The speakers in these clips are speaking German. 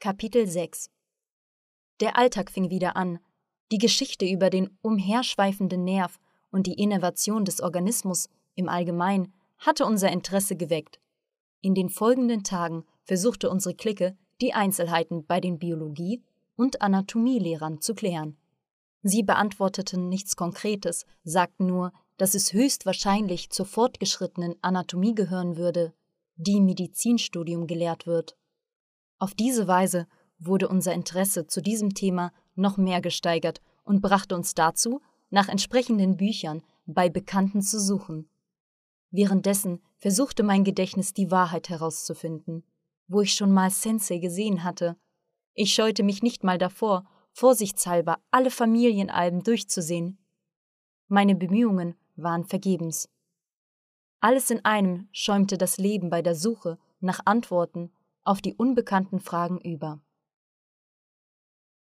Kapitel 6 Der Alltag fing wieder an. Die Geschichte über den umherschweifenden Nerv und die Innovation des Organismus im Allgemeinen hatte unser Interesse geweckt. In den folgenden Tagen versuchte unsere Clique, die Einzelheiten bei den Biologie- und Anatomielehrern zu klären. Sie beantworteten nichts Konkretes, sagten nur, dass es höchstwahrscheinlich zur fortgeschrittenen Anatomie gehören würde, die Medizinstudium gelehrt wird. Auf diese Weise wurde unser Interesse zu diesem Thema noch mehr gesteigert und brachte uns dazu, nach entsprechenden Büchern bei Bekannten zu suchen. Währenddessen versuchte mein Gedächtnis die Wahrheit herauszufinden, wo ich schon mal Sensei gesehen hatte. Ich scheute mich nicht mal davor, vorsichtshalber alle Familienalben durchzusehen. Meine Bemühungen waren vergebens. Alles in einem schäumte das Leben bei der Suche nach Antworten auf die unbekannten Fragen über.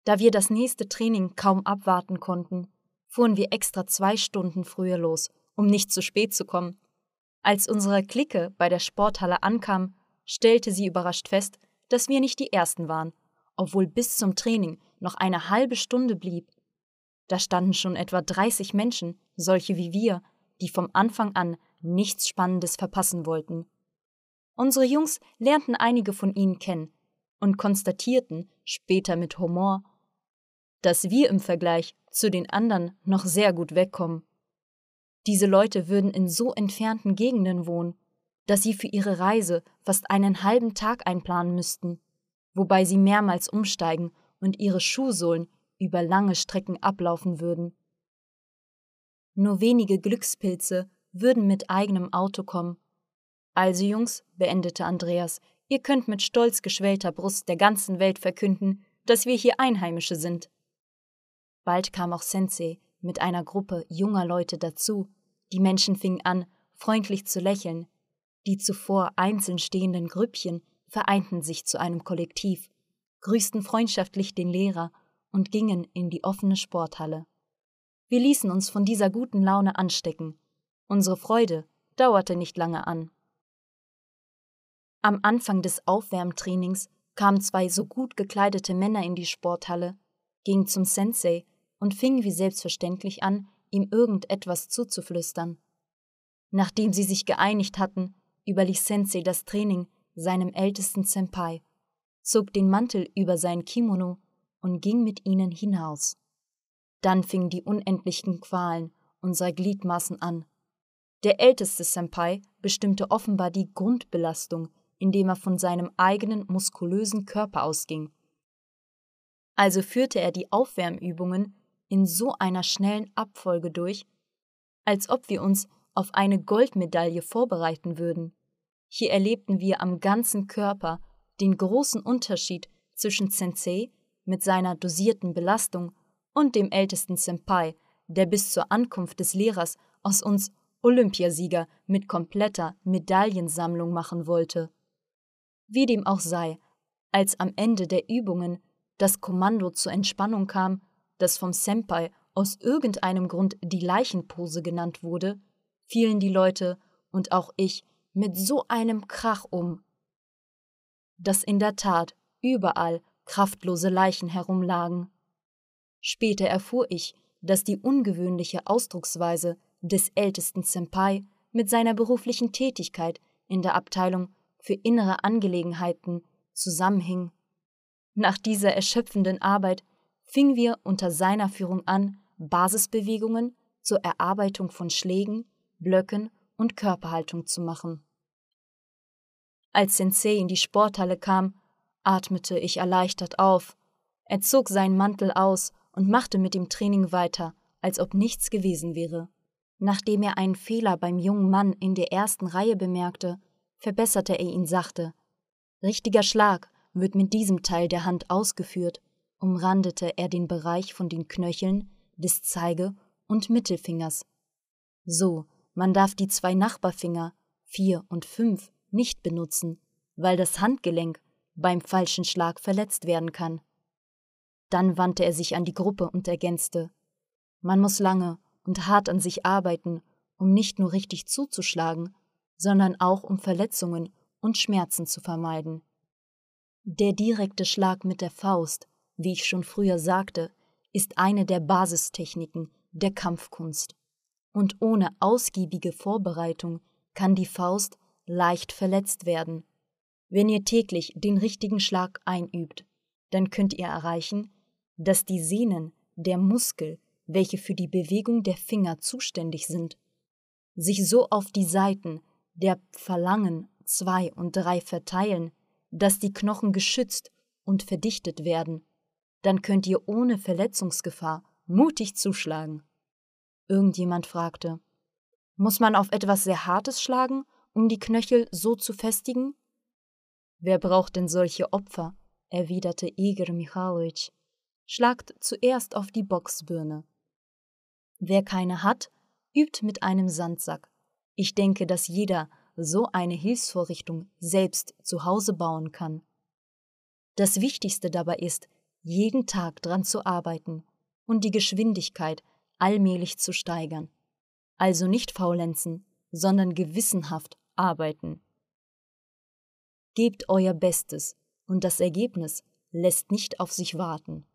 Da wir das nächste Training kaum abwarten konnten, fuhren wir extra zwei Stunden früher los, um nicht zu spät zu kommen. Als unsere Clique bei der Sporthalle ankam, stellte sie überrascht fest, dass wir nicht die Ersten waren, obwohl bis zum Training noch eine halbe Stunde blieb. Da standen schon etwa 30 Menschen, solche wie wir, die vom Anfang an nichts Spannendes verpassen wollten. Unsere Jungs lernten einige von ihnen kennen und konstatierten später mit Humor, dass wir im Vergleich zu den anderen noch sehr gut wegkommen. Diese Leute würden in so entfernten Gegenden wohnen, dass sie für ihre Reise fast einen halben Tag einplanen müssten, wobei sie mehrmals umsteigen und ihre Schuhsohlen über lange Strecken ablaufen würden. Nur wenige Glückspilze würden mit eigenem Auto kommen. Also, Jungs, beendete Andreas, ihr könnt mit stolz geschwellter Brust der ganzen Welt verkünden, dass wir hier Einheimische sind. Bald kam auch Sensei mit einer Gruppe junger Leute dazu. Die Menschen fingen an, freundlich zu lächeln. Die zuvor einzeln stehenden Grüppchen vereinten sich zu einem Kollektiv, grüßten freundschaftlich den Lehrer und gingen in die offene Sporthalle. Wir ließen uns von dieser guten Laune anstecken. Unsere Freude dauerte nicht lange an. Am Anfang des Aufwärmtrainings kamen zwei so gut gekleidete Männer in die Sporthalle, gingen zum Sensei und fingen wie selbstverständlich an, ihm irgendetwas zuzuflüstern. Nachdem sie sich geeinigt hatten, überließ Sensei das Training seinem ältesten Senpai, zog den Mantel über sein Kimono und ging mit ihnen hinaus. Dann fingen die unendlichen Qualen unserer Gliedmaßen an. Der älteste Senpai bestimmte offenbar die Grundbelastung, indem er von seinem eigenen muskulösen Körper ausging. Also führte er die Aufwärmübungen in so einer schnellen Abfolge durch, als ob wir uns auf eine Goldmedaille vorbereiten würden. Hier erlebten wir am ganzen Körper den großen Unterschied zwischen Sensei mit seiner dosierten Belastung und dem ältesten Senpai, der bis zur Ankunft des Lehrers aus uns Olympiasieger mit kompletter Medaillensammlung machen wollte. Wie dem auch sei, als am Ende der Übungen das Kommando zur Entspannung kam, das vom Senpai aus irgendeinem Grund die Leichenpose genannt wurde, fielen die Leute und auch ich mit so einem Krach um, dass in der Tat überall kraftlose Leichen herumlagen. Später erfuhr ich, dass die ungewöhnliche Ausdrucksweise des ältesten Senpai mit seiner beruflichen Tätigkeit in der Abteilung für innere Angelegenheiten zusammenhing. Nach dieser erschöpfenden Arbeit fingen wir unter seiner Führung an, Basisbewegungen zur Erarbeitung von Schlägen, Blöcken und Körperhaltung zu machen. Als Sensei in die Sporthalle kam, atmete ich erleichtert auf. Er zog seinen Mantel aus und machte mit dem Training weiter, als ob nichts gewesen wäre. Nachdem er einen Fehler beim jungen Mann in der ersten Reihe bemerkte, verbesserte er ihn sachte. Richtiger Schlag wird mit diesem Teil der Hand ausgeführt umrandete er den Bereich von den Knöcheln, des Zeige- und Mittelfingers. So, man darf die zwei Nachbarfinger, vier und fünf, nicht benutzen, weil das Handgelenk beim falschen Schlag verletzt werden kann. Dann wandte er sich an die Gruppe und ergänzte Man muss lange und hart an sich arbeiten, um nicht nur richtig zuzuschlagen, sondern auch um Verletzungen und Schmerzen zu vermeiden. Der direkte Schlag mit der Faust, wie ich schon früher sagte, ist eine der Basistechniken der Kampfkunst. Und ohne ausgiebige Vorbereitung kann die Faust leicht verletzt werden. Wenn ihr täglich den richtigen Schlag einübt, dann könnt ihr erreichen, dass die Sehnen der Muskel, welche für die Bewegung der Finger zuständig sind, sich so auf die Seiten der Phalangen 2 und 3 verteilen, dass die Knochen geschützt und verdichtet werden. Dann könnt ihr ohne Verletzungsgefahr mutig zuschlagen. Irgendjemand fragte, muss man auf etwas sehr Hartes schlagen, um die Knöchel so zu festigen? Wer braucht denn solche Opfer? erwiderte Igor Michalowitsch. Schlagt zuerst auf die Boxbirne. Wer keine hat, übt mit einem Sandsack. Ich denke, dass jeder so eine Hilfsvorrichtung selbst zu Hause bauen kann. Das Wichtigste dabei ist, jeden Tag dran zu arbeiten und die Geschwindigkeit allmählich zu steigern. Also nicht faulenzen, sondern gewissenhaft arbeiten. Gebt euer Bestes und das Ergebnis lässt nicht auf sich warten.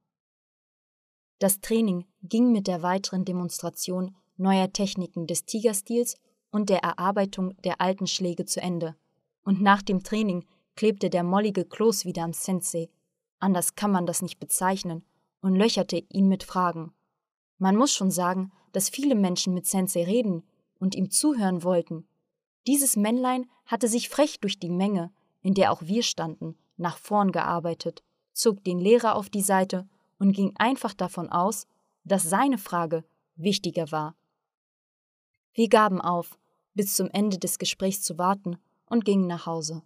Das Training ging mit der weiteren Demonstration neuer Techniken des Tigerstils und der Erarbeitung der alten Schläge zu Ende. Und nach dem Training klebte der mollige Kloß wieder am Sensei, anders kann man das nicht bezeichnen, und löcherte ihn mit Fragen. Man muss schon sagen, dass viele Menschen mit Sensei reden und ihm zuhören wollten. Dieses Männlein hatte sich frech durch die Menge, in der auch wir standen, nach vorn gearbeitet, zog den Lehrer auf die Seite und ging einfach davon aus, dass seine Frage wichtiger war. Wir gaben auf, bis zum Ende des Gesprächs zu warten und gingen nach Hause.